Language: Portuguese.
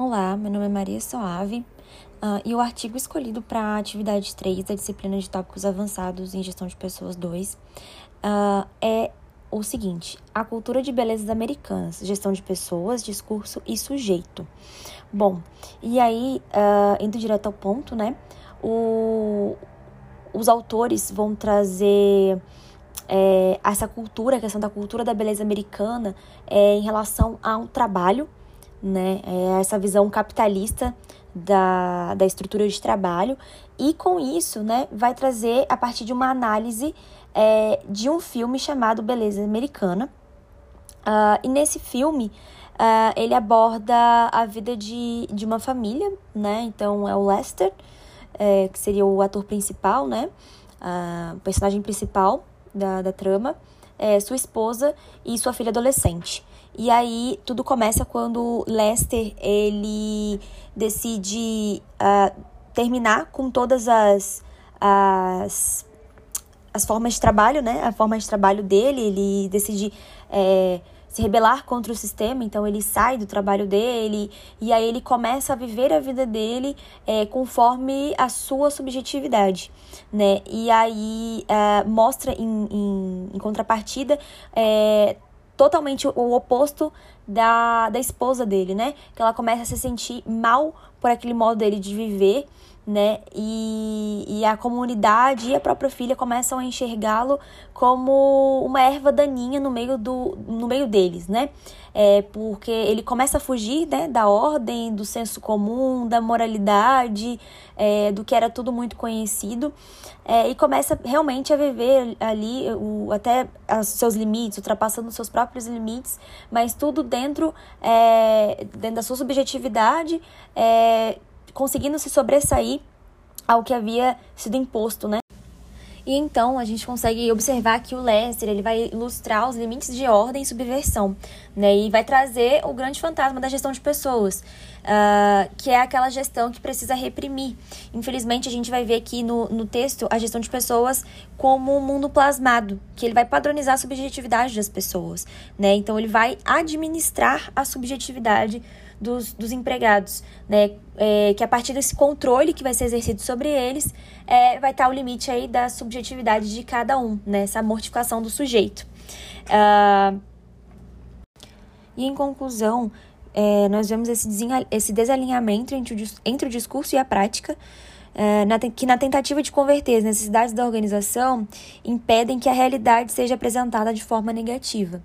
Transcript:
Olá, meu nome é Maria Soave uh, e o artigo escolhido para a atividade 3 da disciplina de tópicos avançados em gestão de pessoas 2 uh, ah, é o seguinte: a cultura de belezas americanas, gestão de pessoas, discurso e sujeito. Bom, e aí, uh, indo direto ao ponto, né? O, os autores vão trazer é, essa cultura, a questão da cultura da beleza americana é, em relação a um trabalho né? É essa visão capitalista da, da estrutura de trabalho. E com isso, né, vai trazer a partir de uma análise é, de um filme chamado Beleza Americana. Uh, e nesse filme, uh, ele aborda a vida de, de uma família, né? Então é o Lester, é, que seria o ator principal, né? Uh, personagem principal da, da trama, é, sua esposa e sua filha adolescente. E aí tudo começa quando Lester ele decide uh, terminar com todas as, as as formas de trabalho, né? A forma de trabalho dele, ele decide é, se rebelar contra o sistema, então ele sai do trabalho dele e aí ele começa a viver a vida dele é, conforme a sua subjetividade, né? E aí é, mostra em, em, em contrapartida é, totalmente o oposto da, da esposa dele, né? Que ela começa a se sentir mal por aquele modo dele de viver, né? E, e a comunidade e a própria filha começam a enxergá-lo como uma erva daninha no meio, do, no meio deles, né? É, porque ele começa a fugir né, da ordem, do senso comum, da moralidade, é, do que era tudo muito conhecido, é, e começa realmente a viver ali o, até os seus limites, ultrapassando os seus próprios limites, mas tudo dentro, é, dentro da sua subjetividade, é, conseguindo se sobressair ao que havia sido imposto, né? E então a gente consegue observar que o Lester ele vai ilustrar os limites de ordem e subversão, né? E vai trazer o grande fantasma da gestão de pessoas, uh, que é aquela gestão que precisa reprimir. Infelizmente a gente vai ver aqui no, no texto a gestão de pessoas como um mundo plasmado, que ele vai padronizar a subjetividade das pessoas, né? Então ele vai administrar a subjetividade dos, dos empregados, né? É, que a partir desse controle que vai ser exercido sobre eles, é, vai estar o limite aí da subjetividade de cada um, né? Essa mortificação do sujeito. Uh, e em conclusão, é, nós vemos esse, esse desalinhamento entre o, entre o discurso e a prática, é, na, que na tentativa de converter as necessidades da organização impedem que a realidade seja apresentada de forma negativa.